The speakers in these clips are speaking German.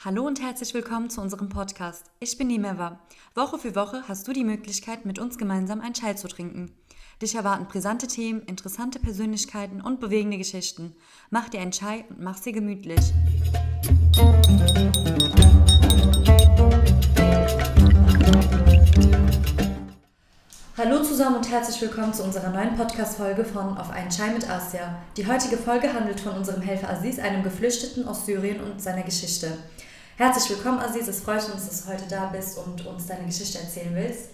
Hallo und herzlich willkommen zu unserem Podcast. Ich bin Nimeva. Woche für Woche hast du die Möglichkeit, mit uns gemeinsam ein Chai zu trinken. Dich erwarten brisante Themen, interessante Persönlichkeiten und bewegende Geschichten. Mach dir ein Chai und mach sie gemütlich. Hallo zusammen und herzlich willkommen zu unserer neuen Podcast-Folge von Auf einen Chai mit Asia. Die heutige Folge handelt von unserem Helfer Aziz, einem Geflüchteten aus Syrien und seiner Geschichte. Herzlich willkommen, Aziz. Es freut uns, dass du heute da bist und uns deine Geschichte erzählen willst.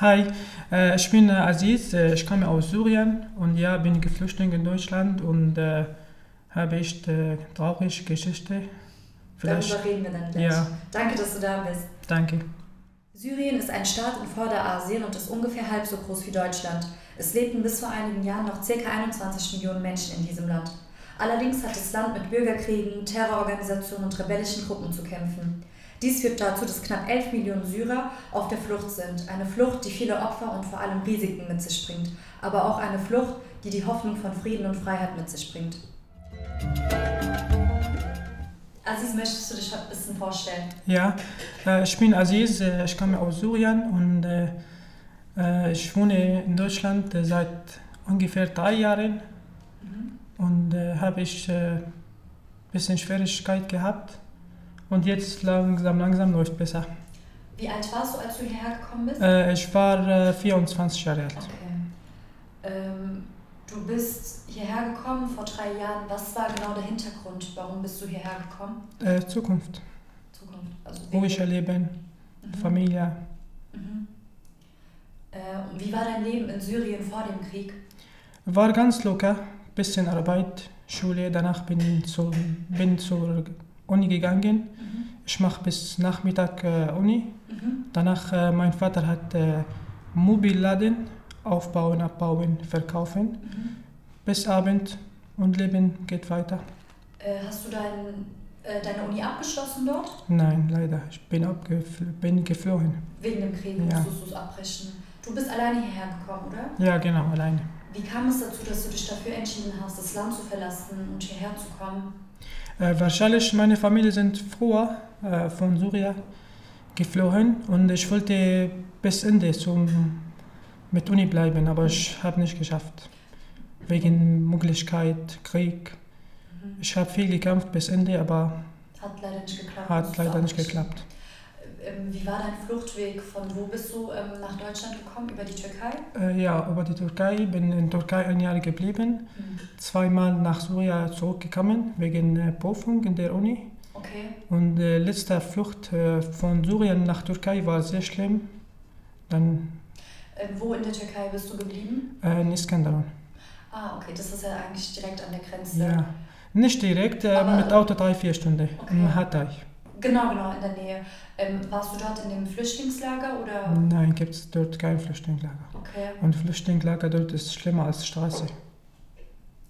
Hi, äh, ich bin äh, Aziz, äh, ich komme aus Syrien und ja, bin geflüchtet in Deutschland und äh, habe echt äh, traurige Geschichte. Vielleicht, Darüber reden wir dann gleich. Ja. Danke, dass du da bist. Danke. Syrien ist ein Staat in Vorderasien und ist ungefähr halb so groß wie Deutschland. Es lebten bis vor einigen Jahren noch ca. 21 Millionen Menschen in diesem Land. Allerdings hat das Land mit Bürgerkriegen, Terrororganisationen und rebellischen Gruppen zu kämpfen. Dies führt dazu, dass knapp 11 Millionen Syrer auf der Flucht sind. Eine Flucht, die viele Opfer und vor allem Risiken mit sich bringt. Aber auch eine Flucht, die die Hoffnung von Frieden und Freiheit mit sich bringt. Aziz, möchtest du dich ein bisschen vorstellen? Ja, äh, ich bin Aziz, äh, ich komme aus Syrien und äh, ich wohne in Deutschland seit ungefähr drei Jahren mhm. und habe ich ein bisschen Schwierigkeit gehabt und jetzt langsam, langsam läuft es besser. Wie alt warst du, als du hierher gekommen bist? ich war 24 Jahre alt. Okay. Ähm, Du bist hierher gekommen vor drei Jahren. Was war genau der Hintergrund? Warum bist du hierher gekommen? Äh, Zukunft. Zukunft. Also Ruhig erleben, mhm. Familie. Mhm. Äh, wie war dein Leben in Syrien vor dem Krieg? War ganz locker. Bisschen Arbeit, Schule. Danach bin ich zu, bin zur Uni gegangen. Mhm. Ich mache bis Nachmittag äh, Uni. Mhm. Danach, äh, mein Vater hat äh, Mobilladen aufbauen, abbauen, verkaufen. Mhm. Bis Abend und Leben geht weiter. Äh, hast du dein, äh, deine Uni abgeschlossen dort? Nein, leider. Ich bin, bin geflohen. Wegen dem Krieg ja. musstest du es abbrechen. Du bist alleine hierher gekommen, oder? Ja, genau, alleine. Wie kam es dazu, dass du dich dafür entschieden hast, das Land zu verlassen und hierher zu kommen? Äh, wahrscheinlich meine Familie sind früher äh, von Syrien geflohen und ich wollte bis Ende zum mit Uni bleiben, aber ich habe nicht geschafft. Wegen Möglichkeit, Krieg. Mhm. Ich habe viel gekämpft bis Ende, aber hat leider nicht geklappt. Hat leider nicht geklappt. Ähm, wie war dein Fluchtweg? Von wo bist du ähm, nach Deutschland gekommen? Über die Türkei? Äh, ja, über die Türkei. Bin in Türkei ein Jahr geblieben. Mhm. Zweimal nach Syrien zurückgekommen wegen äh, Prüfung in der Uni. Okay. Und äh, letzte Flucht äh, von Syrien nach Türkei war sehr schlimm. Dann äh, wo in der Türkei bist du geblieben? Äh, in Iskenderun. Ah, okay, das ist ja eigentlich direkt an der Grenze. Ja, nicht direkt, äh, mit Auto drei, vier Stunden okay. im Hatay. Genau, genau, in der Nähe. Ähm, warst du dort in dem Flüchtlingslager oder? Nein, gibt es dort kein Flüchtlingslager. Okay. Und Flüchtlingslager dort ist schlimmer als Straße.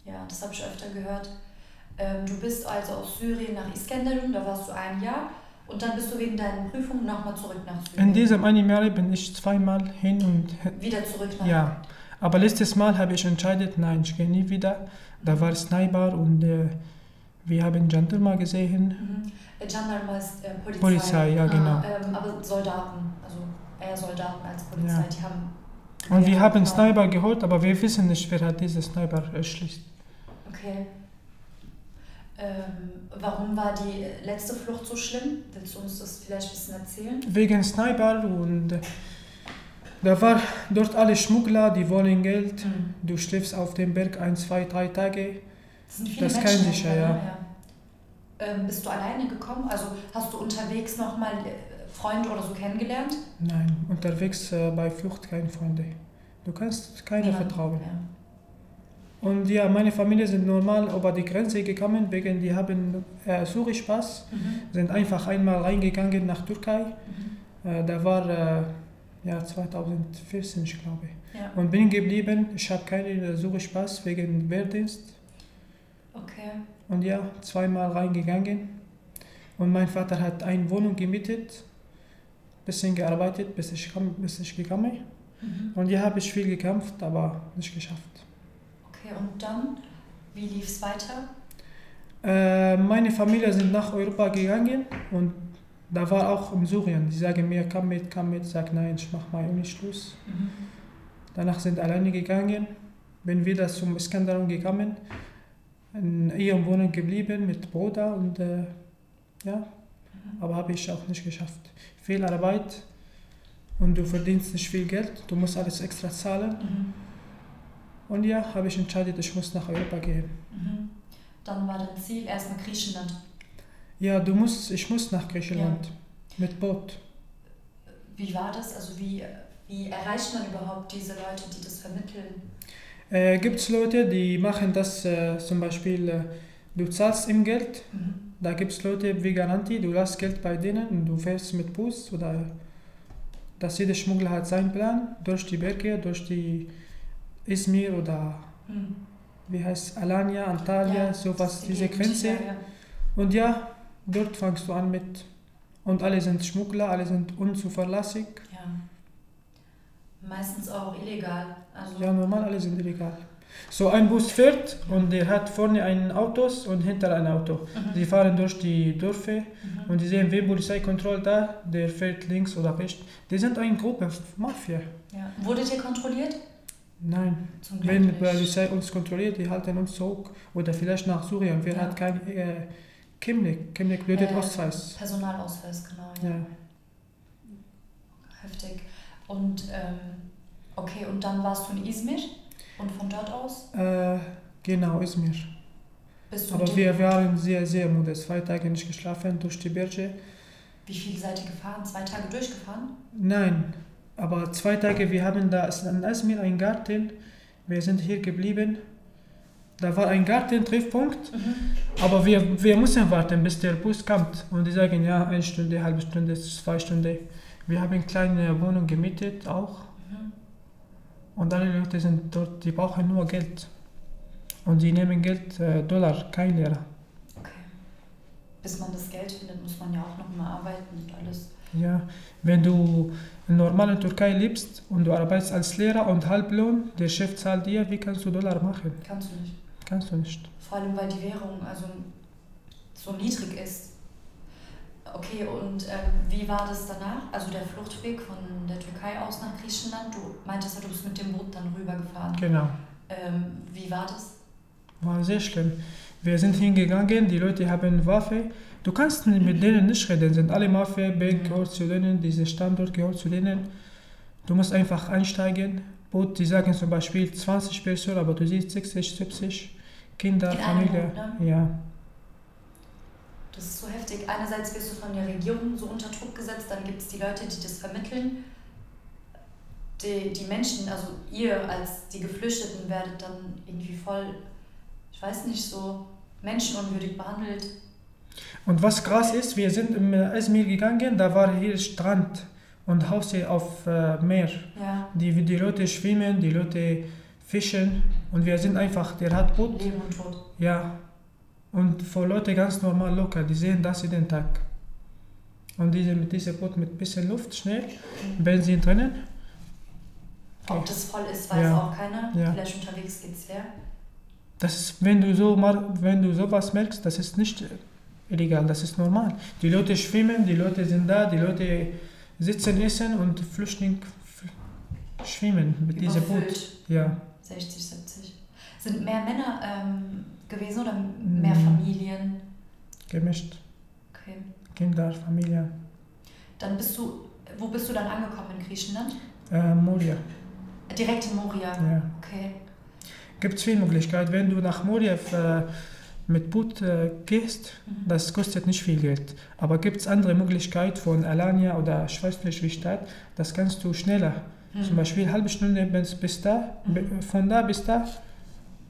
Ja, das habe ich öfter gehört. Ähm, du bist also aus Syrien nach Iskenderun, da warst du ein Jahr. Und dann bist du wegen deinen Prüfungen nochmal zurück nach Syrien? In diesem einen Jahr bin ich zweimal hin und... Wieder zurück nach Ja, aber letztes Mal habe ich entschieden, nein, ich gehe nie wieder. Da war Sniper und äh, wir haben Gendarme gesehen. Mhm. Äh, Gendarme ist äh, Polizei. Polizei, ja genau. Ah, ähm, aber Soldaten, also eher Soldaten als Polizei, ja. die haben... Und wir haben Sniper geholt, aber wir wissen nicht, wer hat diese Sniper erschließt. Okay. Ähm, warum war die letzte Flucht so schlimm? Willst du uns das vielleicht ein bisschen erzählen? Wegen Sniper und äh, da war dort alle Schmuggler, die wollen Geld. Mhm. Du schläfst auf dem Berg ein, zwei, drei Tage. Das sind viele das Menschen. Ja. ja. Ähm, bist du alleine gekommen? Also hast du unterwegs nochmal äh, Freunde oder so kennengelernt? Nein, unterwegs äh, bei Flucht keine Freunde. Du kannst keine ja. vertrauen. Ja. Und ja, meine Familie sind normal über die Grenze gekommen, wegen die haben äh, Syrisch-Pass, mhm. sind einfach einmal reingegangen nach Türkei. Mhm. Äh, da war äh, ja 2014, ich glaube. Ja. Und bin geblieben. Ich habe keinen Syrisch-Pass wegen Wehrdienst. Okay. Und ja, zweimal reingegangen. Und mein Vater hat eine Wohnung gemietet, bisschen gearbeitet, bis ich, bis ich gekommen. Mhm. Und ja, habe ich viel gekämpft, aber nicht geschafft. Okay, und dann, wie lief es weiter? Äh, meine Familie sind nach Europa gegangen und da war auch in Syrien. Die sagen mir, komm mit, komm mit. Ich sage, nein, ich mache mal Uni Schluss. Mhm. Danach sind alleine gegangen. Bin wieder zum Iskandaron gekommen. In ihrem Wohnung geblieben mit Bruder und äh, ja, mhm. aber habe ich auch nicht geschafft. Viel Arbeit und du verdienst nicht viel Geld. Du musst alles extra zahlen. Mhm. Und ja, habe ich entschieden, ich muss nach Europa gehen. Mhm. Dann war dein Ziel erstmal Griechenland. Ja, du musst, ich muss nach Griechenland ja. mit Boot. Wie war das? Also wie, wie erreicht man überhaupt diese Leute, die das vermitteln? Äh, Gibt es Leute, die machen das äh, zum Beispiel, äh, du zahlst im Geld, mhm. da gibt es Leute wie Garantie, du lässt Geld bei denen und du fährst mit Bus oder dass jeder Schmuggler hat seinen Plan durch die Berge, durch die Izmir oder mhm. wie heißt Alanya, Antalya, ja, sowas, die diese Grenze. Ja, ja. Und ja, dort fangst du an mit. Und alle sind Schmuggler, alle sind unzuverlässig. Ja. Meistens auch illegal. Also ja, normal, alle sind illegal. So ein Bus fährt und der hat vorne ein Auto und hinter ein Auto. Mhm. Die fahren durch die Dörfer mhm. und die sehen, wen Polizeikontrolle da, der fährt links oder rechts. Die sind eine Gruppe, Mafia. Ja. Wurdet ihr kontrolliert? Nein. Wenn die Polizei uns kontrolliert, die halten uns zurück. Oder vielleicht nach Syrien. Wer ja. hat kein äh, Kimlik? Kimlik bedeutet äh, Ausweis. Personalausweis, genau. Ja. ja. Heftig. Und ähm, okay, und dann warst du in Izmir und von dort aus? Äh, genau, Izmir. Bist du Aber wir waren sehr, sehr müde. Zwei Tage nicht geschlafen durch die Berge. Wie viel seid ihr gefahren? Zwei Tage durchgefahren? Nein, aber zwei Tage, wir haben da in Izmir einen Garten. Wir sind hier geblieben. Da war ein Gartentreffpunkt, mhm. aber wir, wir müssen warten, bis der Bus kommt. Und die sagen, ja, eine Stunde, eine halbe Stunde, zwei Stunden. Wir haben eine kleine Wohnung gemietet auch. Mhm. Und alle Leute sind dort, die brauchen nur Geld. Und die nehmen Geld, äh, Dollar, kein Lehrer. Okay. Bis man das Geld findet, muss man ja auch noch mal arbeiten und alles. Ja, wenn du in normalen Türkei lebst und du arbeitest als Lehrer und Halblohn, der Chef zahlt dir, wie kannst du Dollar machen? Kannst du nicht. Kannst du nicht. Vor allem, weil die Währung also so niedrig ist. Okay, und ähm, wie war das danach? Also der Fluchtweg von der Türkei aus nach Griechenland? Du meintest ja, du bist mit dem Boot dann rübergefahren. Genau. Ähm, wie war das? War sehr schlimm. Wir sind hingegangen, die Leute haben Waffe. Du kannst mit denen nicht reden, sind alle Mafia, Bank gehört zu denen, dieser Standort gehört zu denen. Du musst einfach einsteigen. Boot, die sagen zum Beispiel 20 Personen, aber du siehst 60, 70 Kinder, In Familie. Boot, ne? Ja. Das ist so heftig. Einerseits wirst du von der Regierung so unter Druck gesetzt, dann gibt es die Leute, die das vermitteln. Die, die Menschen, also ihr als die Geflüchteten, werdet dann irgendwie voll, ich weiß nicht, so menschenunwürdig behandelt. Und was krass ist, wir sind im Esmir gegangen, da war hier Strand und Hause auf äh, Meer. Ja. Die, die Leute schwimmen, die Leute fischen und wir sind einfach, der hat Boot. Leben und Tod. Ja. Und für Leute ganz normal locker, die sehen das jeden Tag. Und diese, mit diesem Boot mit bisschen Luft, schnell, mhm. Benzin drinnen. Ob das voll ist, weiß ja. auch keiner. Ja. Vielleicht unterwegs geht's leer. Das ist, wenn du so mal, wenn du sowas merkst, das ist nicht illegal, das ist normal. Die Leute schwimmen, die Leute sind da, die Leute sitzen, essen und Flüchtlinge schwimmen mit diesem Boot. Ja. 60, 70. Sind mehr Männer ähm, gewesen oder mehr mm. Familien? Gemischt. Okay. Kinder, Familie. Dann bist du, wo bist du dann angekommen in Griechenland? Äh, Moria. Direkt in Moria? Ja. Okay. Gibt es viele Möglichkeiten. Wenn du nach Moria äh, mit Boot äh, gehst, mhm. das kostet nicht viel Geld. Aber gibt es andere Möglichkeiten von Alanya oder ich weiß nicht wie Stadt, das kannst du schneller. Mhm. Zum Beispiel eine halbe Stunde bis, bis da, mhm. von da bis da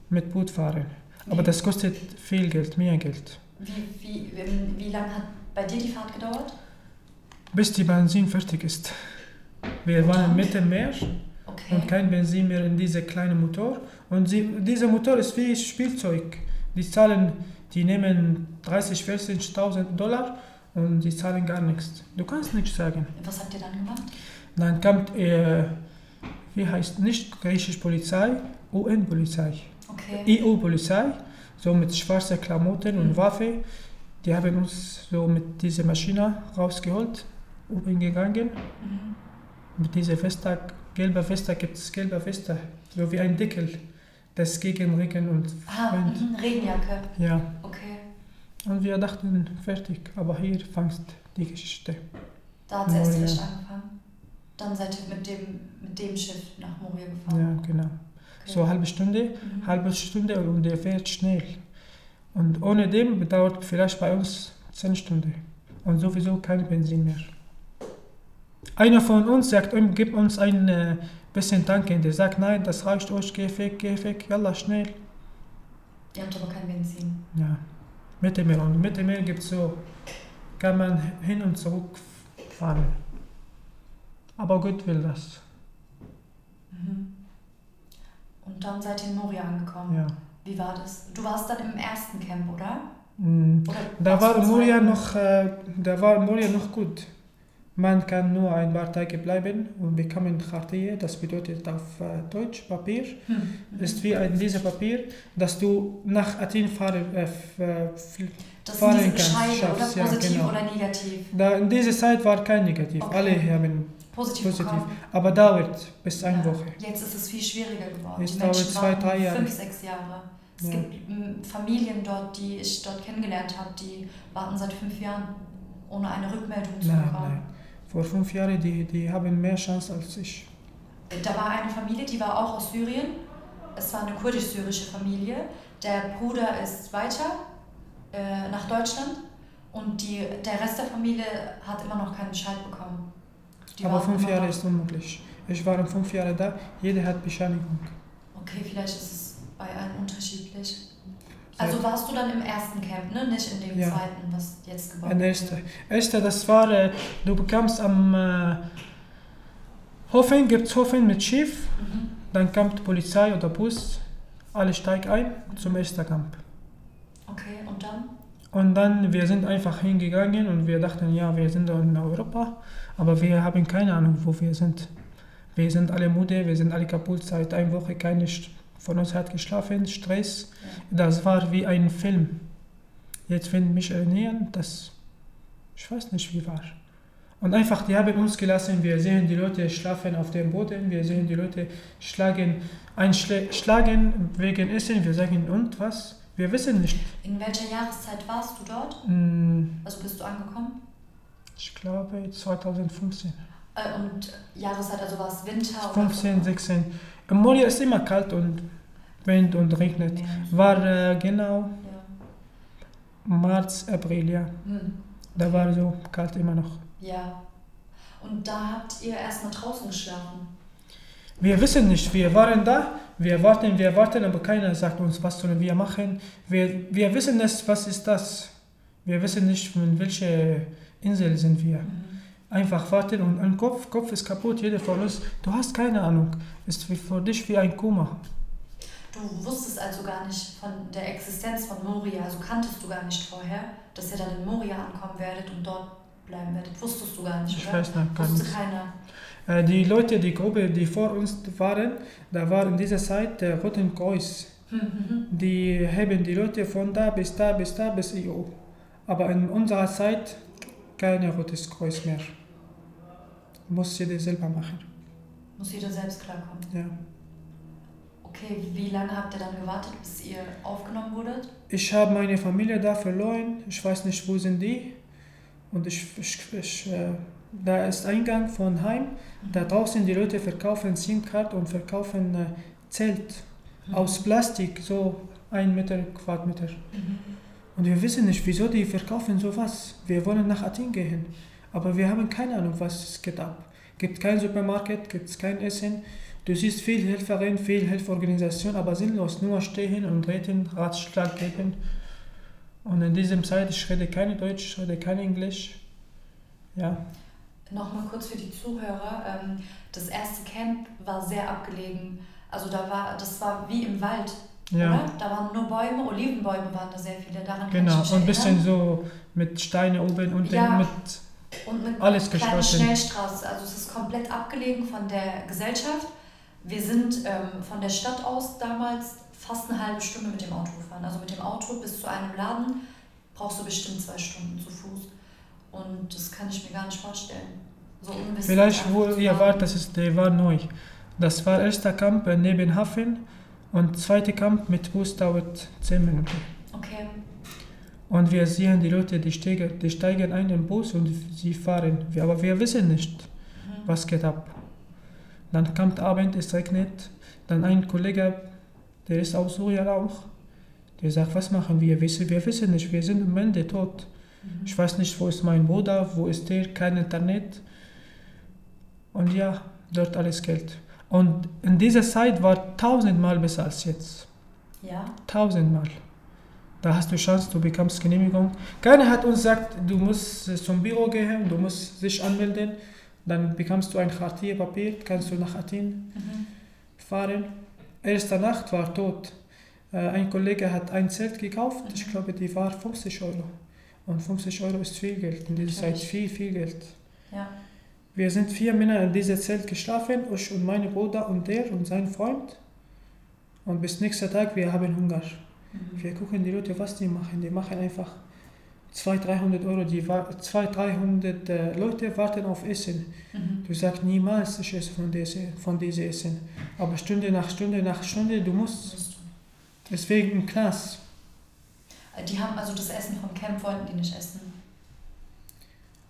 mit Boot fahren. Aber das kostet viel Geld, mehr Geld. Wie, wie, wie lange hat bei dir die Fahrt gedauert? Bis die Benzin fertig ist. Wir waren mitten im Meer okay. und kein Benzin mehr in diesem kleinen Motor. Und sie, dieser Motor ist wie Spielzeug. Die zahlen, die nehmen 30, 40.000 Dollar und die zahlen gar nichts. Du kannst nichts sagen. Was habt ihr dann gemacht? Dann kommt, äh, wie heißt, nicht griechische Polizei, UN-Polizei. Okay. EU-Polizei. so mit schwarzen Klamotten und mhm. Waffe. Die haben uns so mit dieser Maschine rausgeholt, oben gegangen. Mhm. Mit dieser Festa, gelber Vesta gibt es gelber Vesta, so wie ein Deckel, das gegen Regen und ah, Wind. Regenjacke. Ja. Okay. Und wir dachten, fertig, aber hier fängt die Geschichte. Da hat es erst recht angefangen. Dann seid ihr mit dem, mit dem Schiff nach Moria gefahren. Ja, genau. Okay. So eine halbe Stunde, mhm. halbe Stunde und der fährt schnell. Und ohne dem dauert vielleicht bei uns zehn Stunden. Und sowieso kein Benzin mehr. Einer von uns sagt, gib uns ein äh, bisschen tanken. Der sagt, nein, das reicht euch, geh weg, geh weg, yalla, schnell. Ihr habt aber kein Benzin. Ja, Mittelmeer. Und Mittelmeer gibt es so, kann man hin und zurück fahren. Aber gut will das. Mhm. Und dann seid ihr in Moria angekommen. Ja. Wie war das? Du warst dann im ersten Camp, oder? Mhm. oder da war Moria noch, äh, da war Moria noch gut. Man kann nur ein paar Tage bleiben und bekommen Chartier, das bedeutet auf äh, Deutsch Papier, hm. ist wie ein dieses Papier, dass du nach Athen fahren, äh, äh das fahren sind kannst. Scheide, oder positiv ja, genau. oder negativ? Da, in dieser Zeit war kein Negativ, okay. alle haben positiv, positiv. aber dauert bis eine ja. Woche. Jetzt ist es viel schwieriger geworden. Jetzt dauert zwei, drei Jahre. Fünf, sechs Jahre. Es ja. gibt Familien dort, die ich dort kennengelernt habe, die warten seit fünf Jahren, ohne eine Rückmeldung zu bekommen. Nein vor fünf Jahren, die, die haben mehr Chance als ich. Da war eine Familie, die war auch aus Syrien. Es war eine kurdisch-syrische Familie. Der Bruder ist weiter äh, nach Deutschland und die, der Rest der Familie hat immer noch keinen Bescheid bekommen. Die Aber fünf Jahre ist unmöglich. Ich war fünf Jahre da, jeder hat Bescheinigung. Okay, vielleicht ist es bei allen unterschiedlich. Also warst du dann im ersten Camp, ne? nicht in dem ja. zweiten, was jetzt gebaut wird? Erste. erste, das war, äh, du bekommst am äh, Hofen, gibt es Hofen mit Schiff, mhm. dann kommt Polizei oder Bus, alle steigen ein zum ersten Camp. Okay, und dann? Und dann, wir sind einfach hingegangen und wir dachten, ja, wir sind in Europa, aber wir haben keine Ahnung, wo wir sind. Wir sind alle müde, wir sind alle kaputt, seit einer Woche keine von uns hat geschlafen, Stress. Das war wie ein Film. Jetzt, wenn ich mich erinnern, das, ich weiß nicht, wie war. Und einfach, die haben uns gelassen, wir sehen die Leute schlafen auf dem Boden, wir sehen die Leute schlagen, einschlagen wegen Essen, wir sagen, und was? Wir wissen nicht. In welcher Jahreszeit warst du dort? Mm. Also bist du angekommen? Ich glaube 2015. Äh, und Jahreszeit, also war es Winter? 15, 16. Im Moria ist immer kalt und Wind und regnet. War äh, genau März, April, ja. Hm. Da war so kalt immer noch. Ja. Und da habt ihr erstmal draußen geschlafen? Wir wissen nicht, wir waren da, wir warten, wir warten, aber keiner sagt uns, was sollen wir machen. Wir, wir wissen nicht, was ist das. Wir wissen nicht, von welcher Insel sind wir. Mhm. Einfach warten und ein Kopf, Kopf ist kaputt, jeder von uns, du hast keine Ahnung. Ist für dich wie ein Koma. Du wusstest also gar nicht von der Existenz von Moria, also kanntest du gar nicht vorher, dass ihr dann in Moria ankommen werdet und dort bleiben werdet. Wusstest du gar nicht, ich oder? weiß nicht, Wusste nicht. keiner. Äh, die Leute, die Gruppe, die vor uns waren, da war in dieser Zeit der Roten Kreuz. Mhm. Die haben die Leute von da bis da bis da bis EU. Aber in unserer Zeit kein Rotes Kreuz mehr. Muss jeder selber machen. Muss jeder selbst klarkommen. Ja. Okay, wie lange habt ihr dann gewartet, bis ihr aufgenommen wurdet? Ich habe meine Familie da verloren. Ich weiß nicht, wo sind die. Und ich, ich, ich äh, da ist Eingang von Heim. Mhm. Da draußen die Leute verkaufen SIM-Card und verkaufen äh, Zelt mhm. aus Plastik, so ein Meter Quadratmeter. Mhm. Und wir wissen nicht, wieso die verkaufen sowas. Wir wollen nach Athen gehen, aber wir haben keine Ahnung, was es geht ab. Gibt kein Supermarkt, gibt es kein Essen. Du siehst viel Helferin, viel Hilforganisation, aber sinnlos, nur stehen und reden, Ratschlag geben. Und in diesem Zeit, ich rede kein Deutsch, ich rede kein Englisch. Ja. Nochmal kurz für die Zuhörer. Ähm, das erste Camp war sehr abgelegen. Also da war, das war wie im Wald. Ja. Oder? Da waren nur Bäume, Olivenbäume waren da sehr viele. Daran genau, und ein bisschen so mit Steine oben und ja. mit und mit alles geschlossen. Schnellstraße. Also es ist komplett abgelegen von der Gesellschaft. Wir sind ähm, von der Stadt aus damals fast eine halbe Stunde mit dem Auto gefahren. Also mit dem Auto bis zu einem Laden brauchst du bestimmt zwei Stunden zu Fuß. Und das kann ich mir gar nicht vorstellen. So Vielleicht, wo ihr wart, das ist, der war neu. Das war erster Camp neben Hafen und zweiter Camp mit Bus dauert 10 Minuten. Okay. Und wir sehen die Leute, die steigen, die steigen ein in den Bus und sie fahren. Aber wir wissen nicht, mhm. was geht ab. Dann kommt Abend, es regnet. Dann ein Kollege, der ist aus Syrien auch, der sagt, was machen wir? Wir, wir wissen nicht, wir sind am Ende tot. Ich weiß nicht, wo ist mein Bruder, wo ist der, kein Internet. Und ja, dort alles Geld. Und in dieser Zeit war tausendmal besser als jetzt. Ja. Tausendmal. Da hast du Chance, du bekommst Genehmigung. Keiner hat uns gesagt, du musst zum Büro gehen, du musst dich anmelden, dann bekommst du ein Papier, kannst du nach Athen mhm. fahren. Erste Nacht war tot. Äh, ein Kollege hat ein Zelt gekauft, mhm. ich glaube, die war 50 Euro. Und 50 Euro ist viel Geld, in dieser Zeit viel, viel Geld. Ja. Wir sind vier Männer in diesem Zelt geschlafen, ich und mein Bruder und der und sein Freund. Und bis nächsten Tag, wir haben Hunger. Mhm. Wir gucken die Leute, was die machen. Die machen einfach 200, 300 Euro. Die 200, 300 äh, Leute warten auf Essen. Mhm. Du sagst niemals, ich esse von diesem von diese Essen. Aber Stunde nach Stunde nach Stunde, du musst. Deswegen im Knast. Die haben also das Essen vom Camp, wollten die nicht essen?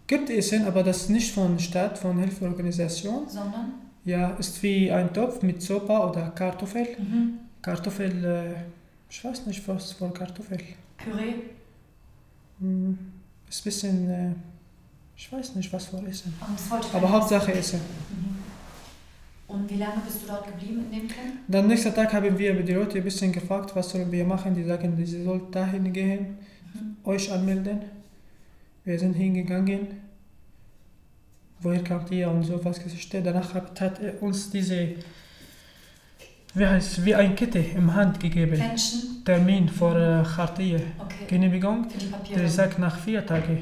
Gibt Essen, aber das ist nicht von Stadt, von Hilfeorganisation. Sondern? Ja, ist wie ein Topf mit Sopa oder Kartoffel. Mhm. Kartoffel, äh, ich weiß nicht, was für Kartoffel. Püree? Hm, ist ein bisschen, äh, ich weiß nicht, was für Essen. Aber, aber Hauptsache Essen. Mhm. Und wie lange bist du dort geblieben in dem Camp? Dann nächsten Tag haben wir die Leute ein bisschen gefragt, was sollen wir machen. Die sagen, sie sollen dahin gehen, mhm. euch anmelden. Wir sind hingegangen. Woher kommt ihr und so was Geschichte. Danach hat, hat er uns diese, wie heißt wie eine Kette im Hand gegeben. Menschen? Termin für äh, Chartier. Okay. Genehmigung. Für die Papiere. Der sagt nach vier Tagen.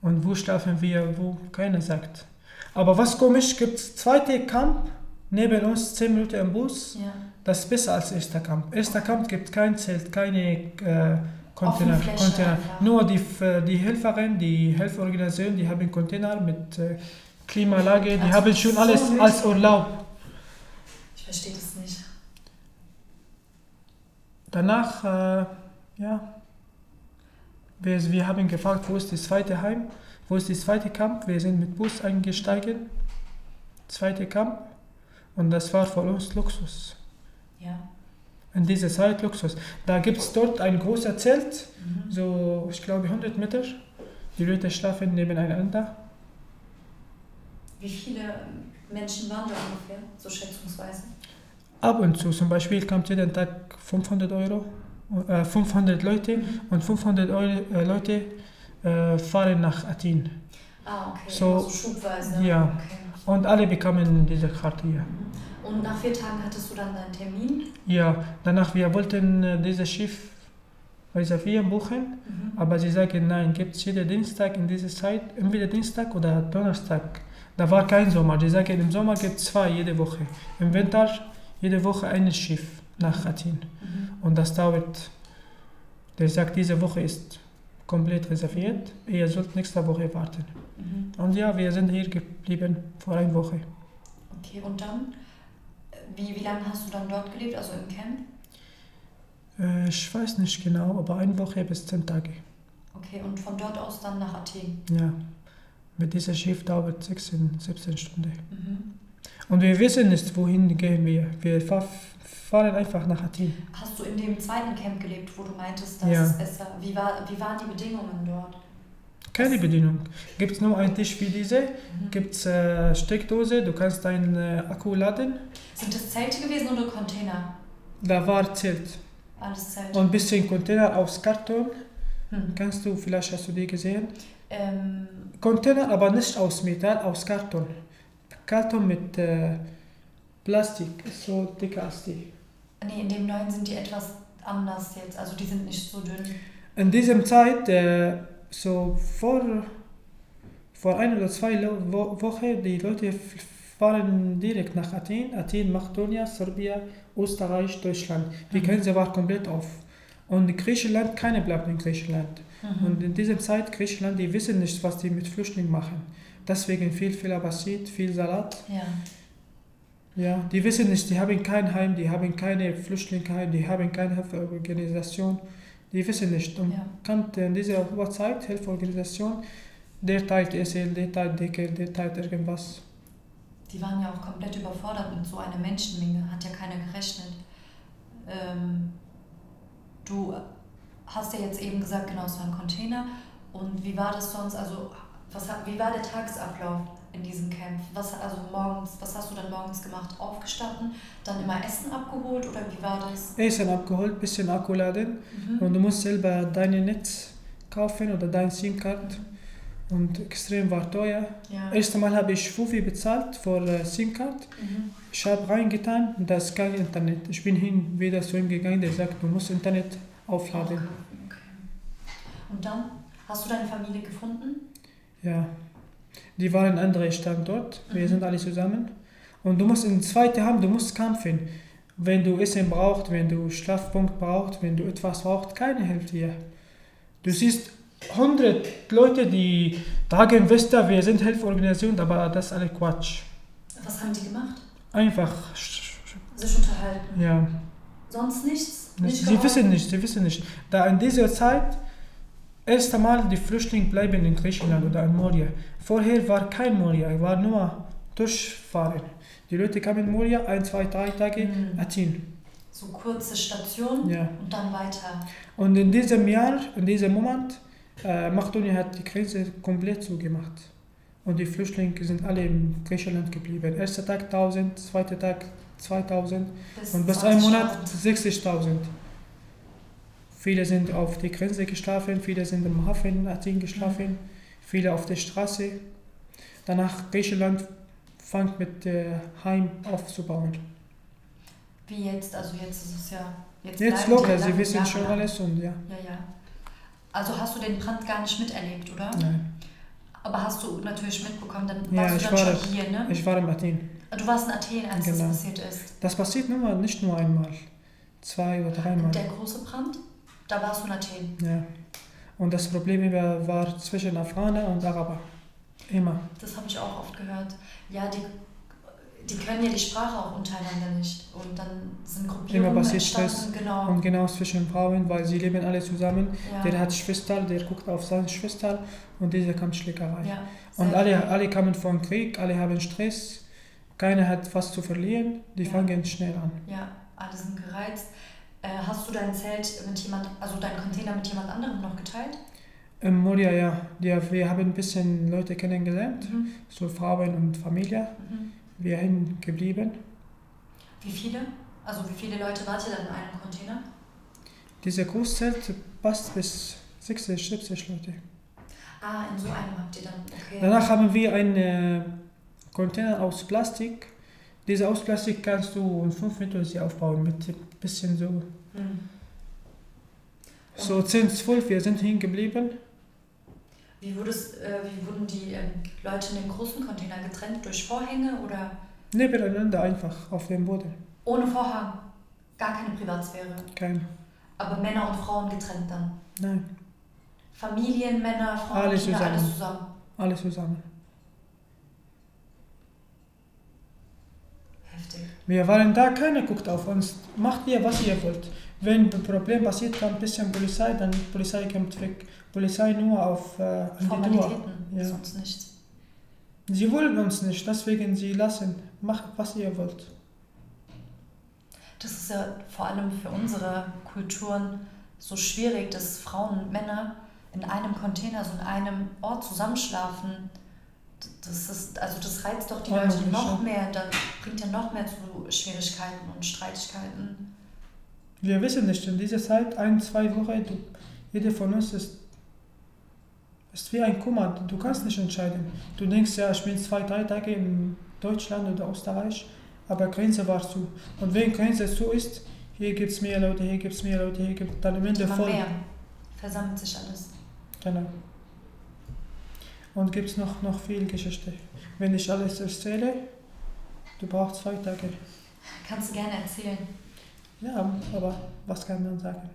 Und wo schlafen wir, wo keiner sagt. Aber was komisch, gibt es zweite Camp neben uns, 10 Minuten im Bus. Ja. Das ist besser als erster Camp. Erster Camp gibt kein Zelt, keine äh, Container. Container. Nur die, die Helferin, die Helferorganisation, die haben Container mit äh, Klimalage, die also haben schon so alles als Urlaub. Verstehe das nicht. Danach, äh, ja, wir, wir haben gefragt, wo ist das zweite Heim, wo ist das zweite Camp. Wir sind mit Bus eingestiegen, zweite Camp, und das war für uns Luxus. Ja in dieser Zeit Luxus. Da gibt es dort ein großes Zelt, mhm. so ich glaube 100 Meter. Die Leute schlafen nebeneinander. Wie viele Menschen waren da ungefähr, so schätzungsweise? Ab und zu, zum Beispiel kommt jeden Tag 500 Euro, äh, 500 Leute mhm. und 500 Euro, äh, Leute äh, fahren nach Athen. Ah, okay, so, also schubweise. Ja, okay. und alle bekommen diese Karte hier. Mhm. Und nach vier Tagen hattest du dann deinen Termin? Ja, danach wir wollten äh, dieses Schiff reservieren, buchen, mhm. aber sie sagen, nein, gibt es jeden Dienstag in dieser Zeit, entweder Dienstag oder Donnerstag. Da war kein Sommer. Die sagen, im Sommer gibt es zwei jede Woche. Im Winter jede Woche ein Schiff nach Athen. Mhm. Und das dauert, der sagt, diese Woche ist komplett reserviert. Ihr sollt nächste Woche warten. Mhm. Und ja, wir sind hier geblieben vor einer Woche. Okay, und dann? Wie, wie lange hast du dann dort gelebt, also im Camp? Äh, ich weiß nicht genau, aber eine Woche bis zehn Tage. Okay, und von dort aus dann nach Athen? Ja, mit diesem Schiff dauert 16, 17 Stunden. Mhm. Und wir wissen nicht, wohin gehen wir. Wir fahren einfach nach Athen. Hast du in dem zweiten Camp gelebt, wo du meintest, das ja. besser? Wie, war, wie waren die Bedingungen dort? Keine Bedingung. Gibt es nur einen Tisch wie diese, mhm. gibt es äh, Steckdose, du kannst deinen äh, Akku laden. Sind das Zelte gewesen oder Container? Da war Zelt. Alles Zelt. Und ein bisschen Container aus Karton. Hm. Kannst du, vielleicht hast du die gesehen? Ähm. Container, aber nicht aus Metall, aus Karton. Karton mit äh, Plastik, so dick als die. Nee, in dem neuen sind die etwas anders jetzt, also die sind nicht so dünn. In diesem Zeit äh, so vor, vor ein oder zwei Wochen, die Leute fahren direkt nach Athen, Athen, Makedonia, Serbien, Österreich, Deutschland. Die mhm. Grenze war komplett auf. Und Griechenland, keine bleibt in Griechenland. Mhm. Und in dieser Zeit, Griechenland, die wissen nicht, was die mit Flüchtlingen machen. Deswegen viel Fehler passiert, viel Salat. Ja. Ja, die wissen nicht, die haben kein Heim, die haben keine Flüchtlingsheim, die haben keine Hilfeorganisation. Die wissen nicht. Und ja. in dieser Zeit Hilfeorganisation, der teilt Essen, der teilt Deckel, der teilt irgendwas. Die waren ja auch komplett überfordert mit so einer Menschenmenge, hat ja keiner gerechnet. Ähm, du hast ja jetzt eben gesagt, genau, es war ein Container. Und wie war das sonst? Also, was, wie war der Tagesablauf in diesem Camp? Was, also morgens, was hast du dann morgens gemacht? Aufgestanden, dann immer Essen abgeholt oder wie war das? Essen abgeholt, bisschen Akku laden mhm. und du musst selber deine Netz kaufen oder dein SIM-Card. Und extrem war teuer. Ja. Erst einmal habe ich Fufi bezahlt für äh, SIM-Card. Mhm. Ich habe reingetan, das ist kein Internet. Ich bin hin wieder zu ihm gegangen, der sagt, du musst Internet aufladen. Okay. okay. Und dann hast du deine Familie gefunden? Ja. Die waren in anderen Standort. Wir mhm. sind alle zusammen. Und du musst in zweite Hand, du musst kämpfen. Wenn du Essen brauchst, wenn du Schlafpunkt brauchst, wenn du etwas brauchst, keine hilft dir. Du siehst 100 Leute, die sagen, wisst ihr, wir sind Hilfeorganisation, aber das ist alles Quatsch. Was haben die gemacht? Einfach. Sich unterhalten? Ja. Sonst nichts? Nicht sie wissen nicht, sie wissen nicht. Da in dieser Zeit erst einmal die Flüchtlinge bleiben in Griechenland oder in Moria. Vorher war kein Moria, war nur durchfahren. Die Leute kamen in Moria, ein, zwei, drei Tage, mhm. Athen. So kurze Station ja. und dann weiter. Und in diesem Jahr, in diesem Moment, äh, Makedonien hat die Grenze komplett zugemacht. Und die Flüchtlinge sind alle in Griechenland geblieben. Erster Tag 1000, zweiter Tag 2000 bis und bis ein Monat 60.000. Viele sind auf der Grenze geschlafen, viele sind im Hafen in Athen geschlafen, mhm. viele auf der Straße. Danach Griechenland fängt mit äh, Heim aufzubauen. Wie jetzt? Also jetzt ist es ja. Jetzt, jetzt locker, sie wissen Jahre schon alles und ja. Ja, ja. Also hast du den Brand gar nicht miterlebt, oder? Nein. Aber hast du natürlich mitbekommen, dann warst ja, du dann war schon hier, ne? Ich war in Athen. Du warst in Athen, als genau. das passiert ist. Das passiert nur, nicht nur einmal. Zwei oder dreimal. Der große Brand? Da warst du in Athen. Ja. Und das Problem war zwischen Afghaner und Araber. Immer. Das habe ich auch oft gehört. Ja, die, die können ja die Sprache auch untereinander nicht. Und dann sind Gruppierungen Immer passiert Stress. Genau. Und genau zwischen Frauen, weil sie leben alle zusammen. Ja. Der hat Schwester, der guckt auf seine Schwester und dieser kam Schlägerei. Ja, und alle, alle kamen vom Krieg, alle haben Stress. Keiner hat was zu verlieren. Die ja. fangen schnell an. Ja, alle sind gereizt. Äh, hast du dein Zelt mit jemand, also deinen Container mit jemand anderem noch geteilt? In Moria, ja. ja. Wir haben ein bisschen Leute kennengelernt, mhm. so Frauen und Familie. Mhm. Wir sind geblieben. Wie viele? Also wie viele Leute wart ihr dann in einem Container? Dieser Großzelt passt bis 60, 70 Leute. Ah, in so einem habt ihr dann, okay. Danach haben wir einen äh, Container aus Plastik diese aus Plastik kannst du in fünf Minuten aufbauen mit bisschen so. Mhm. So 10, 12, wir sind hingeblieben. Wie, wurdest, äh, wie wurden die äh, Leute in den großen Container getrennt? Durch Vorhänge oder? Nebeneinander einfach auf dem Boden. Ohne Vorhang? Gar keine Privatsphäre? Keine. Aber Männer und Frauen getrennt dann? Nein. Familien, Männer, Frauen, alles Kinder, zusammen. alles zusammen? Alles zusammen. Wir waren da, keiner guckt auf uns. Macht ihr, was ihr wollt. Wenn ein Problem passiert, kommt ein bisschen Polizei, dann Polizei kommt weg. Polizei nur auf äh, die Tour. Ja. sonst nichts. Sie wollen uns nicht, deswegen sie lassen. Macht, was ihr wollt. Das ist ja vor allem für unsere Kulturen so schwierig, dass Frauen und Männer in einem Container, so in einem Ort zusammenschlafen das ist, also das reizt doch die ja, Leute noch mehr, dann bringt ja noch mehr zu Schwierigkeiten und Streitigkeiten. Wir wissen nicht, in dieser Zeit, ein, zwei Wochen, du, jeder von uns ist, ist wie ein Kummer, du kannst nicht entscheiden. Du denkst, ja, ich bin zwei, drei Tage in Deutschland oder Österreich, aber Grenze war zu. Und wenn Grenze zu ist, hier gibt es mehr Leute, hier gibt es mehr Leute, hier gibt es dann am Ende voll. Mehr. Versammelt sich alles. Genau. Und gibt es noch, noch viel Geschichte. Wenn ich alles erzähle, Du brauchst zwei Tage. Kannst du gerne erzählen. Ja, aber was kann man sagen?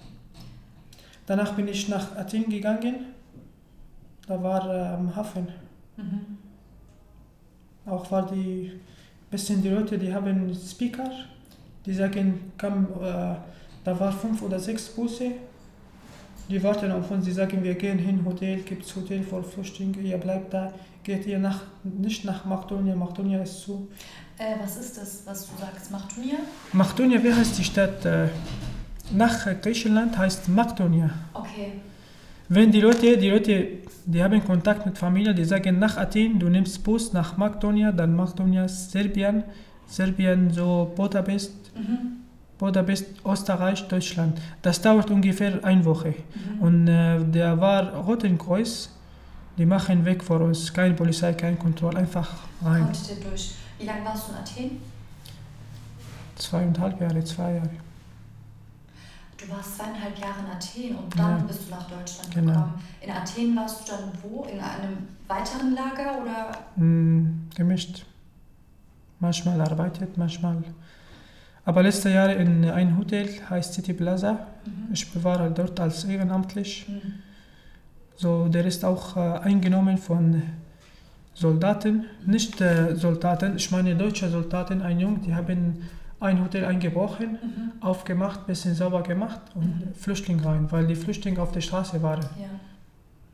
Danach bin ich nach Athen gegangen. Da war äh, am Hafen. Mhm. Auch war die bisschen die Leute, die haben Speaker, die sagen, komm, äh, da war fünf oder sechs Busse, die warten auf uns, die sagen, wir gehen hin, Hotel, gibt es Hotel für Flüchtlinge, ihr bleibt da, geht ihr nach, nicht nach Makedonia, Makedonia ist zu. Äh, was ist das, was du sagst, Makedonia? Makedonia, wie heißt die Stadt? Äh, nach Griechenland heißt Makedonia. Okay. Wenn die Leute, die Leute, die haben Kontakt mit Familie, die sagen nach Athen, du nimmst Bus nach Makedonia, dann Makedonia Serbien, Serbien so Budapest, mhm. Budapest, Österreich, Deutschland. Das dauert ungefähr eine Woche. Mhm. Und äh, der war Roten Kreuz, die machen weg vor uns, keine Polizei, keine Kontrolle, einfach rein. Ihr durch? Wie lange warst du in Athen? Zweieinhalb Jahre, zwei Jahre. Du warst zweieinhalb Jahre in Athen und dann ja. bist du nach Deutschland genau. gekommen. In Athen warst du dann wo? In einem weiteren Lager oder? Mm, gemischt. Manchmal arbeitet, manchmal. Aber letzte Jahre in einem Hotel, heißt City Plaza. Mhm. Ich war dort als ehrenamtlich. Mhm. So, der ist auch äh, eingenommen von Soldaten, nicht äh, Soldaten, ich meine deutsche Soldaten, ein Junge, die haben ein Hotel eingebrochen, mhm. aufgemacht, bisschen sauber gemacht und mhm. Flüchtling rein, weil die Flüchtlinge auf der Straße waren. Ja.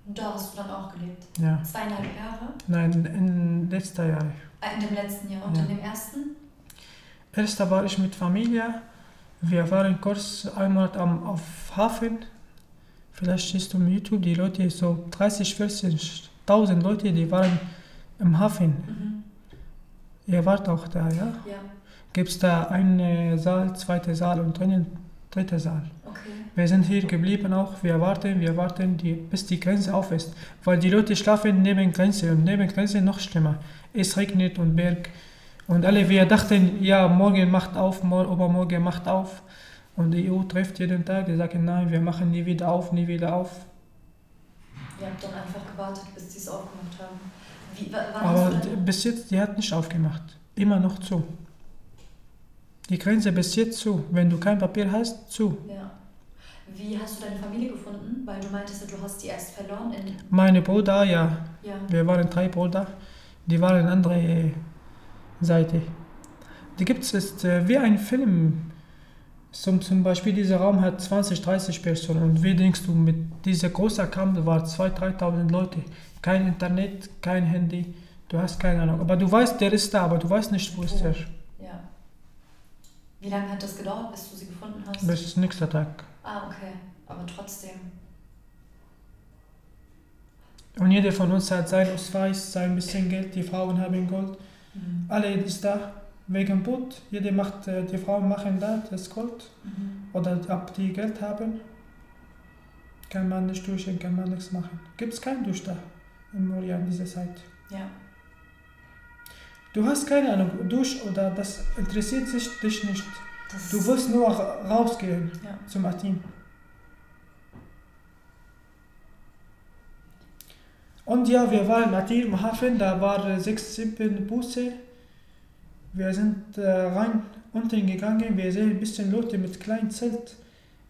Und da hast du dann auch gelebt? Ja. Zweieinhalb Jahre? Nein, in letzter Jahr. Ah, in dem letzten Jahr. Und ja. in dem ersten? Erster war ich mit Familie. Wir waren kurz einmal am, auf Hafen. Vielleicht siehst du auf YouTube die Leute, so 30, 40.000 Leute, die waren im Hafen. Mhm. Ihr wart auch da, ja? Ja gibt es da einen Saal, zweiter Saal und einen dritten Saal. Okay. Wir sind hier geblieben auch, wir warten, wir warten, die, bis die Grenze auf ist. Weil die Leute schlafen neben Grenze und neben Grenze noch schlimmer. Es regnet und Berg. Und alle, wir dachten, ja, morgen macht auf, übermorgen macht auf. Und die EU trifft jeden Tag, die sagen, nein, wir machen nie wieder auf, nie wieder auf. Ihr habt dann einfach gewartet, bis sie es aufgemacht haben. Wie, Aber bis jetzt, die hat nicht aufgemacht. Immer noch zu. Die Grenze bis jetzt zu. Wenn du kein Papier hast, zu. Ja. Wie hast du deine Familie gefunden? Weil du meintest, du hast die erst verloren. In Meine Brüder, ja. ja. Wir waren drei Brüder. Die waren andere Seite. Die gibt es ist äh, wie ein Film. Zum, zum Beispiel, dieser Raum hat 20, 30 Personen. Und wie denkst du, mit dieser großen Kampf waren 2.000, 3.000 Leute. Kein Internet, kein Handy. Du hast keine Ahnung. Aber du weißt, der ist da, aber du weißt nicht, wo ist er. Wie lange hat das gedauert, bis du sie gefunden hast? Bis nächster Tag. Ah, okay. Aber trotzdem. Und jeder von uns hat sein Ausweis, sein bisschen Geld, die Frauen haben Gold. Mhm. Alle ist da wegen Boot. Jeder macht, äh, die Frauen machen da das Gold. Mhm. Oder ab die Geld haben, kann man nicht duschen, kann man nichts machen. Gibt es keinen Dusch da in Moria in dieser Zeit. Ja. Du hast keine Ahnung, durch oder das interessiert sich dich nicht. Das du willst nur rausgehen ja. zum Athen. Und ja, wir waren Athen im Hafen, da waren sechs, sieben Busse. Wir sind äh, rein unten gegangen, wir sehen ein bisschen Leute mit kleinem Zelt.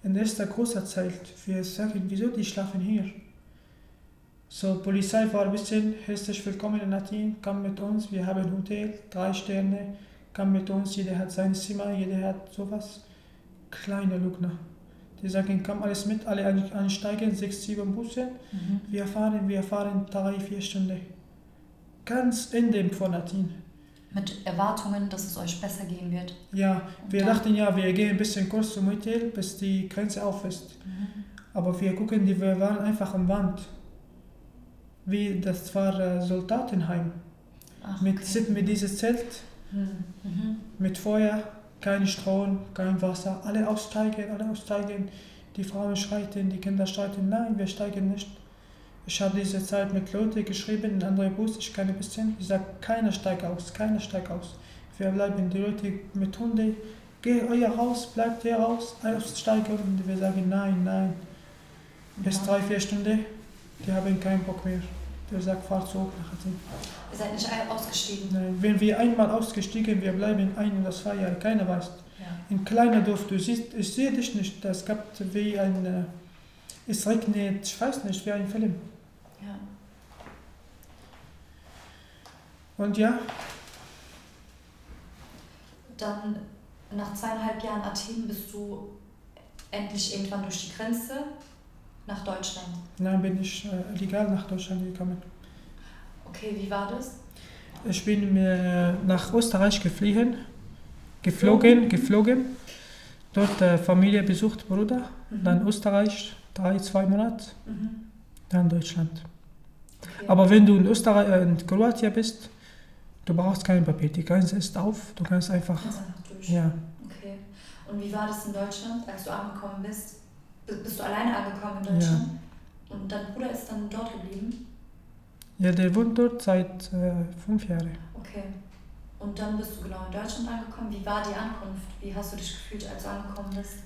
In erster großer Zelt. Wir sagen, wieso die schlafen hier? So, Polizei war ein bisschen herzlich willkommen in Athen, komm mit uns, wir haben ein Hotel, drei Sterne, komm mit uns, jeder hat sein Zimmer, jeder hat sowas. Kleine Lugner. Die sagen, komm alles mit, alle einsteigen, sechs, sieben Busse, mhm. wir fahren, wir fahren drei, vier Stunden. Ganz Ende von Athen. Mit Erwartungen, dass es euch besser gehen wird. Ja, wir dachten ja, wir gehen ein bisschen kurz zum Hotel, bis die Grenze auf ist. Mhm. Aber wir gucken, die, wir waren einfach am Wand wie das war äh, Soldatenheim. Ach, mit, okay. mit diesem Zelt, hm, mhm. mit Feuer, kein Strom, kein Wasser. Alle aussteigen, alle aussteigen. Die Frauen schreiten, die Kinder schreiten, nein, wir steigen nicht. Ich habe diese Zeit mit Leuten geschrieben, in andere Bus, ich kann ein bisschen. Ich sage, keiner steigt aus, keiner steigt aus. Wir bleiben die Leute mit Hunden, geh euer Haus, bleibt ihr raus, aussteigen. Und wir sagen, nein, nein. Bis drei, vier Stunden die haben keinen Bock mehr. Der sagt, fahr zurück nach Athen. Ihr seid nicht ausgestiegen? Nein, wenn wir einmal ausgestiegen, wir bleiben ein oder zwei Jahre, keiner weiß. Ja. In kleiner Dorf, du siehst, ich sehe dich nicht, das gab wie ein, äh, es regnet, ich weiß nicht, wie ein Film. Ja. Und ja. Dann nach zweieinhalb Jahren Athen bist du endlich irgendwann durch die Grenze nach Deutschland? Nein, bin ich äh, legal nach Deutschland gekommen. Okay, wie war das? Ich bin äh, nach Österreich geflogen, geflogen, geflogen. Dort äh, Familie besucht, Bruder. Mhm. Dann Österreich, drei, zwei Monate. Mhm. Dann Deutschland. Okay. Aber wenn du in Österreich, äh, in Kroatien bist, du brauchst kein Papier. Die Grenze ist auf. Du kannst einfach. Kannst einfach durch. Ja. Okay. Und wie war das in Deutschland, als du angekommen bist? Bist du alleine angekommen in Deutschland? Ja. Und dein Bruder ist dann dort geblieben? Ja, der wohnt dort seit äh, fünf Jahren. Okay. Und dann bist du genau in Deutschland angekommen. Wie war die Ankunft? Wie hast du dich gefühlt, als du angekommen bist?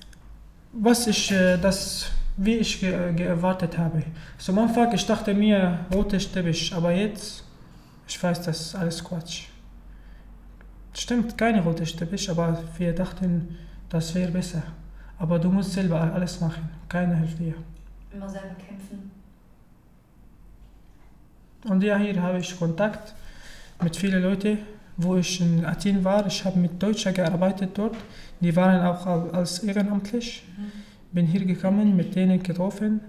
Was ich, äh, das, wie ich ge, ge erwartet habe. So am Anfang, ich dachte mir, rote Teppich, aber jetzt, ich weiß, das ist alles Quatsch. Stimmt, keine rote Teppich, aber wir dachten, das wäre besser. Aber du musst selber alles machen. Keiner hilft dir. Immer selber kämpfen. Und ja, hier habe ich Kontakt mit vielen Leuten, wo ich in Athen war. Ich habe mit Deutschen gearbeitet dort. Die waren auch als ehrenamtlich. Mhm. Bin hier gekommen, mit denen getroffen,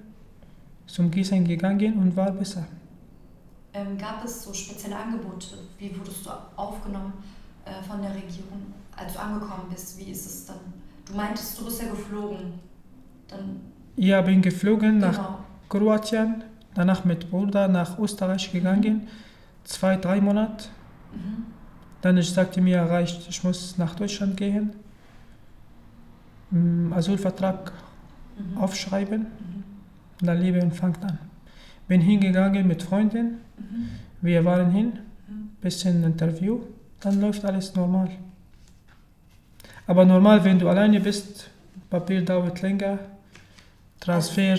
zum Gießen gegangen und war besser. Ähm, gab es so spezielle Angebote? Wie wurdest du aufgenommen äh, von der Regierung, als du angekommen bist? Wie ist es dann? Du meintest, du bist ja geflogen. Dann ja, bin geflogen genau. nach Kroatien, danach mit Bruder nach Österreich gegangen, zwei, drei Monate. Mhm. Dann ich sagte mir, reicht, ich muss nach Deutschland gehen, mm, Asylvertrag mhm. aufschreiben, mhm. dann Leben fängt an. Bin hingegangen mit Freunden, mhm. wir waren hin, mhm. bisschen Interview, dann läuft alles normal. Aber normal, wenn du alleine bist, Papier dauert länger, Transfer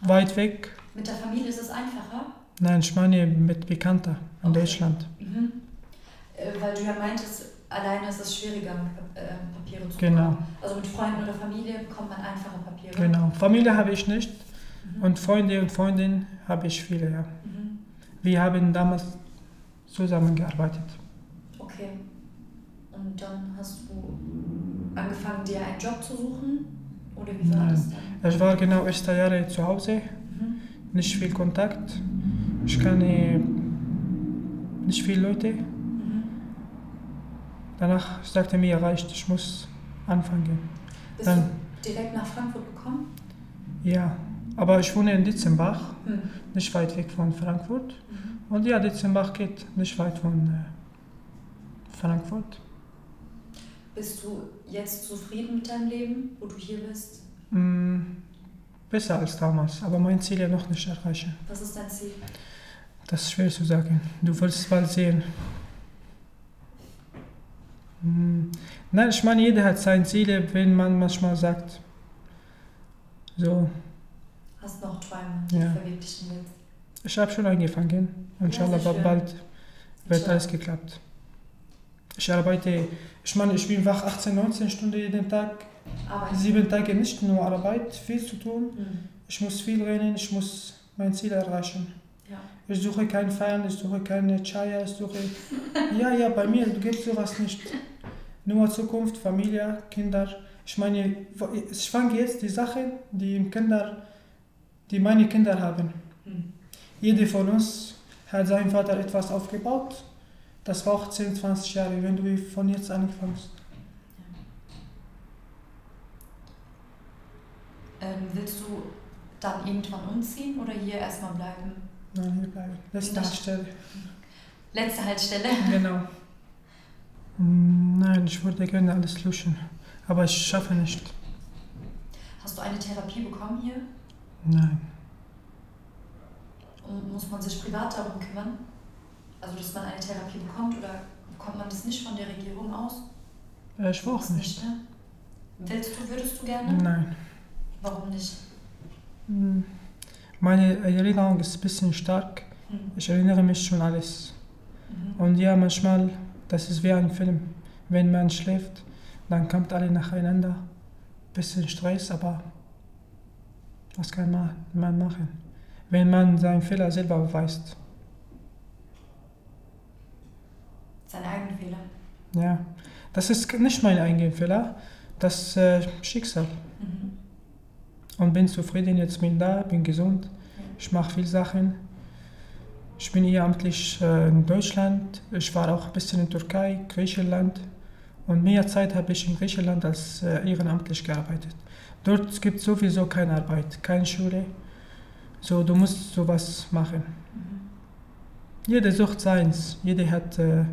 weit weg. Mit der Familie ist es einfacher? Nein, ich meine mit Bekannter in okay. Deutschland. Mhm. Äh, weil du ja meintest, alleine ist es schwieriger, äh, Papiere zu genau. bekommen. Also mit Freunden oder Familie bekommt man einfache Papiere. Genau. Familie habe ich nicht. Mhm. Und Freunde und Freundinnen habe ich viele, ja. Mhm. Wir haben damals zusammengearbeitet. Okay. Und dann hast du angefangen, dir einen Job zu suchen? Oder wie war Nein. das dann? Ich war genau erste Jahre zu Hause, mhm. nicht viel Kontakt. Ich kenne nicht viele Leute. Mhm. Danach sagte mir, reicht, ich muss anfangen. Bist dann, du direkt nach Frankfurt gekommen? Ja, aber ich wohne in Ditzenbach, mhm. nicht weit weg von Frankfurt. Mhm. Und ja, Ditzenbach geht nicht weit von äh, Frankfurt. Bist du jetzt zufrieden mit deinem Leben, wo du hier bist? Mm, besser als damals, aber mein Ziel ja noch nicht erreichen. Was ist dein Ziel? Das ist schwer zu sagen. Du wirst es bald sehen. Mm, nein, ich meine, jeder hat seine Ziele, wenn man manchmal sagt, so. Hast noch Träume, die ja. du verwirklichen willst? Ich habe schon angefangen. Inshallah, ja, bald wird alles geklappt. Ich arbeite, ich meine, ich bin wach 18, 19 Stunden jeden Tag. Arbeit. Sieben Tage nicht nur Arbeit, viel zu tun. Mhm. Ich muss viel rennen, ich muss mein Ziel erreichen. Ja. Ich suche kein Feiern, ich suche keine Chaya, ich suche. ja, ja, bei mir gibt es sowas nicht. Nur Zukunft, Familie, Kinder. Ich meine, ich fange jetzt die Sachen, die Kinder, die meine Kinder haben. Mhm. Jeder von uns hat seinem Vater etwas aufgebaut das braucht 10, 20 Jahre, wenn du von jetzt anfängst. Ähm, willst du dann irgendwann umziehen oder hier erstmal bleiben? Nein, hier bleiben. Letzte Haltestelle. Letzte Haltestelle? Genau. Nein, ich würde gerne alles löschen, aber ich schaffe nicht. Hast du eine Therapie bekommen hier? Nein. Und muss man sich privat darum kümmern? Also dass man eine Therapie bekommt oder bekommt man das nicht von der Regierung aus? Ich weiß nicht. nicht ne? Willst du, würdest du gerne? Nein. Warum nicht? Hm. Meine Erinnerung ist ein bisschen stark. Mhm. Ich erinnere mich schon alles. Mhm. Und ja, manchmal, das ist wie ein Film. Wenn man schläft, dann kommt alle nacheinander. Bisschen Stress, aber was kann man machen? Wenn man seinen Fehler selber weiß. Seine eigenen Fehler? Ja, das ist nicht mein eigener Fehler, das ist äh, Schicksal. Mhm. Und bin zufrieden, jetzt bin da, bin gesund, ich mache viele Sachen. Ich bin ehrenamtlich äh, in Deutschland, ich war auch ein bisschen in Türkei, Griechenland und mehr Zeit habe ich in Griechenland als äh, ehrenamtlich gearbeitet. Dort gibt es sowieso keine Arbeit, keine Schule, so du musst sowas machen. Mhm. Jeder sucht seins, jeder hat, äh,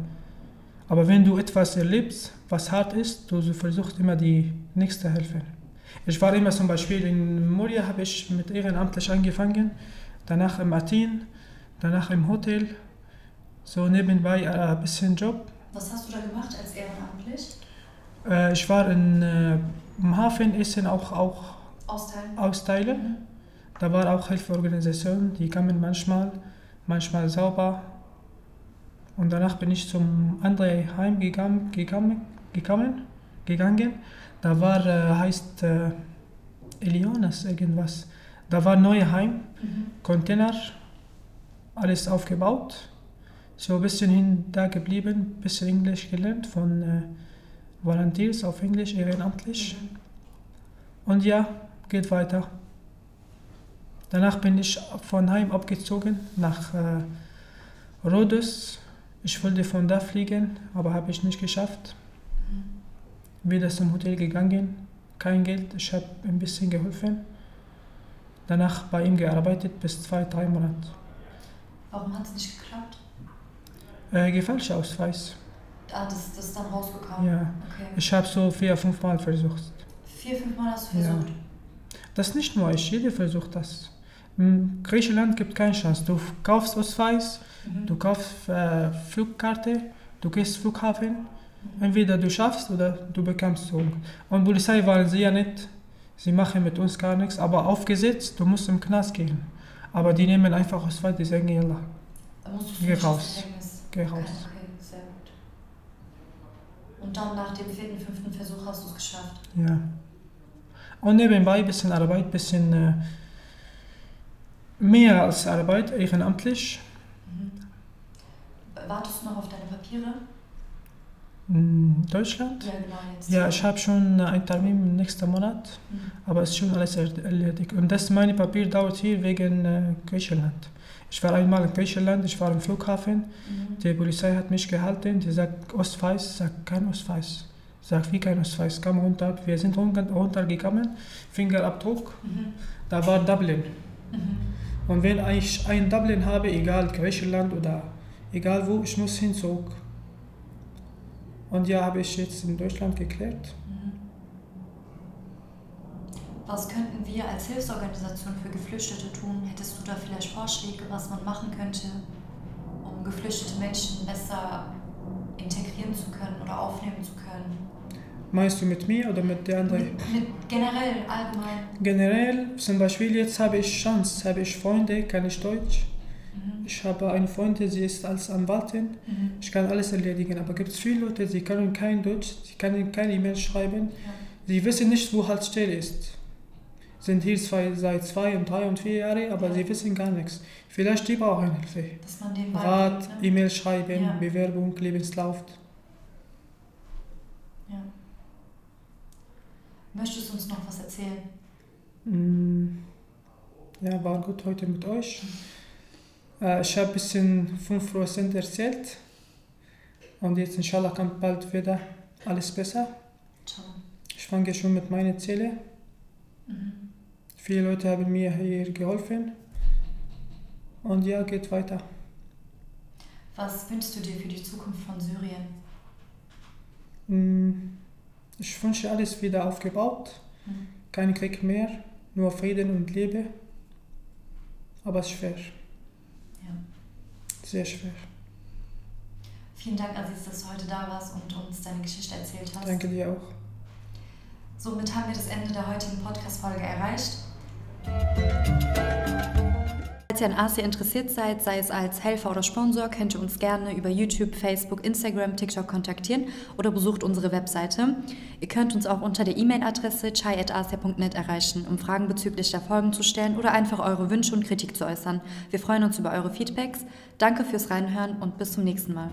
aber wenn du etwas erlebst, was hart ist, du versuchst immer die nächste helfen. Ich war immer zum Beispiel in Moria, habe ich mit ehrenamtlich angefangen, danach im Athen, danach im Hotel, so nebenbei äh, ein bisschen Job. Was hast du da gemacht als ehrenamtlich? Äh, ich war in, äh, im Hafen Essen auch, auch austeilen. austeilen. Mhm. Da war auch Hilfeorganisation, die kamen manchmal, manchmal sauber. Und danach bin ich zum anderen Heim gegangen, gegangen, gegangen, gegangen. Da war, äh, heißt äh, Elionas irgendwas. Da war ein neues Heim, mhm. Container, alles aufgebaut. So ein bisschen hin da geblieben, ein bisschen Englisch gelernt von äh, Volunteers auf Englisch, ehrenamtlich. Mhm. Und ja, geht weiter. Danach bin ich von Heim abgezogen nach äh, Rhodos. Ich wollte von da fliegen, aber habe ich nicht geschafft. Wieder zum Hotel gegangen, kein Geld, ich habe ein bisschen geholfen. Danach bei ihm gearbeitet bis zwei, drei Monate. Warum hat es nicht geklappt? Äh, gefälschter Ausweis. Ah, das, das ist dann rausgekommen? Ja. Okay. Ich habe so vier, fünf Mal versucht. Vier, fünf Mal hast du versucht? Ja. Das ist nicht nur ich, jeder versucht das. In Griechenland gibt es keine Chance. Du kaufst Ausweis, mhm. du kaufst äh, Flugkarte, du gehst Flughafen. Mhm. Entweder du schaffst oder du bekommst so. Und Polizei waren sie ja nicht. Sie machen mit uns gar nichts. Aber aufgesetzt, du musst im Knast gehen. Aber die nehmen einfach Ausweis, die sagen, ja, geh raus. Geh raus. Okay, sehr gut. Und dann nach dem vierten, fünften Versuch hast du es geschafft? Ja. Und nebenbei ein bisschen Arbeit, ein bisschen... Äh, Mehr als Arbeit, ehrenamtlich. Wartest du noch auf deine Papiere? In Deutschland? Ja, genau. Jetzt ja, ich habe schon einen Termin nächsten Monat, mhm. aber es ist schon alles erledigt. Und das meine Papier dauert hier wegen äh, Griechenland. Ich war einmal in Griechenland, ich war im Flughafen, mhm. die Polizei hat mich gehalten, die sagt Ostweiß, sagt kein Ostweiß. Sagt, wie kein Ostweiß, komm runter. Wir sind runtergekommen, Fingerabdruck, mhm. da war Dublin. Mhm. Und wenn ich ein Dublin habe, egal Griechenland oder egal wo, ich muss hinzug. Und ja, habe ich jetzt in Deutschland geklärt. Mhm. Was könnten wir als Hilfsorganisation für Geflüchtete tun? Hättest du da vielleicht Vorschläge, was man machen könnte, um geflüchtete Menschen besser integrieren zu können oder aufnehmen zu können? Meinst du mit mir oder mit der anderen? Mit, mit generell, allgemein. Generell, zum Beispiel jetzt habe ich Chance, habe ich Freunde, kann ich Deutsch. Mhm. Ich habe eine Freundin, sie ist als Anwaltin. Mhm. Ich kann alles erledigen, aber gibt es viele Leute, die können kein Deutsch, sie können keine E-Mail schreiben. Ja. Sie wissen nicht, wo Haltestelle ist. Sind hier zwei, seit zwei und drei und vier Jahren, aber ja. sie wissen gar nichts. Vielleicht die brauchen Hilfe. Dass man den Rat, ne? E-Mail schreiben, ja. Bewerbung, Lebenslauf. Ja. Möchtest du uns noch was erzählen? Mm, ja, war gut heute mit euch. Äh, ich habe ein bisschen 5% erzählt. Und jetzt inshallah kommt bald wieder alles besser. Ich fange schon mit meinen Zielen. Mhm. Viele Leute haben mir hier geholfen. Und ja, geht weiter. Was wünschst du dir für die Zukunft von Syrien? Mm, ich wünsche alles wieder aufgebaut. Mhm. Kein Krieg mehr, nur Frieden und Liebe. Aber es ist schwer. Sehr schwer. Vielen Dank, Aziz, dass du heute da warst und uns deine Geschichte erzählt hast. Danke dir auch. Somit haben wir das Ende der heutigen Podcast-Folge erreicht. Falls ihr an Asia interessiert seid, sei es als Helfer oder Sponsor, könnt ihr uns gerne über YouTube, Facebook, Instagram, TikTok kontaktieren oder besucht unsere Webseite. Ihr könnt uns auch unter der E-Mail-Adresse chai.asia.net erreichen, um Fragen bezüglich der Folgen zu stellen oder einfach eure Wünsche und Kritik zu äußern. Wir freuen uns über eure Feedbacks. Danke fürs Reinhören und bis zum nächsten Mal.